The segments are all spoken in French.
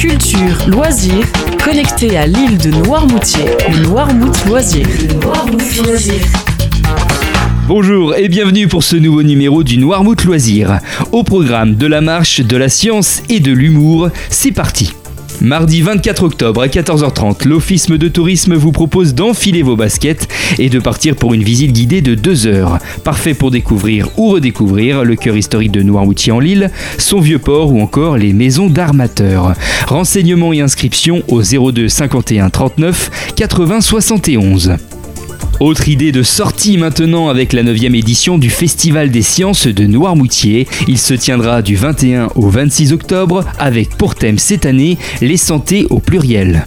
culture, loisirs, connecté à l'île de Noirmoutier, le Noirmout Loisir. Bonjour et bienvenue pour ce nouveau numéro du Noirmout Loisir. Au programme de la marche, de la science et de l'humour, c'est parti. Mardi 24 octobre à 14h30, l'Office de tourisme vous propose d'enfiler vos baskets et de partir pour une visite guidée de 2 heures. Parfait pour découvrir ou redécouvrir le cœur historique de Noirmoutier en Lille, son vieux port ou encore les maisons d'armateurs. Renseignements et inscriptions au 02 51 39 80 71. Autre idée de sortie maintenant avec la 9 édition du Festival des sciences de Noirmoutier. Il se tiendra du 21 au 26 octobre avec pour thème cette année les santé au pluriel.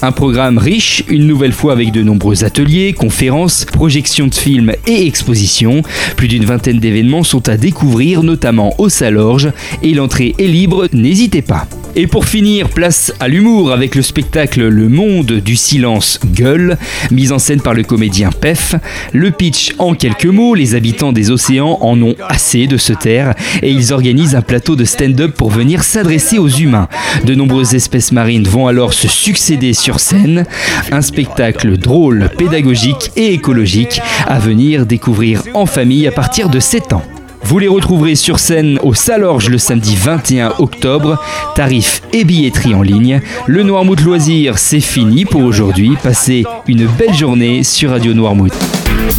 Un programme riche, une nouvelle fois avec de nombreux ateliers, conférences, projections de films et expositions. Plus d'une vingtaine d'événements sont à découvrir, notamment au Salorge, et l'entrée est libre, n'hésitez pas. Et pour finir, place à l'humour avec le spectacle Le Monde du Silence Gueule, mise en scène par le comédien Pef. Le pitch en quelques mots, les habitants des océans en ont assez de se taire et ils organisent un plateau de stand-up pour venir s'adresser aux humains. De nombreuses espèces marines vont alors se succéder sur scène. Un spectacle drôle, pédagogique et écologique à venir découvrir en famille à partir de 7 ans. Vous les retrouverez sur scène au Salorge le samedi 21 octobre. Tarifs et billetterie en ligne. Le Noirmouth Loisir, c'est fini pour aujourd'hui. Passez une belle journée sur Radio Noirmouth.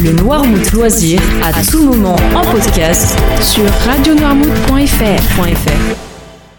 Le Noirmouth Loisir, à tout moment en podcast sur radionoirmouth.fr.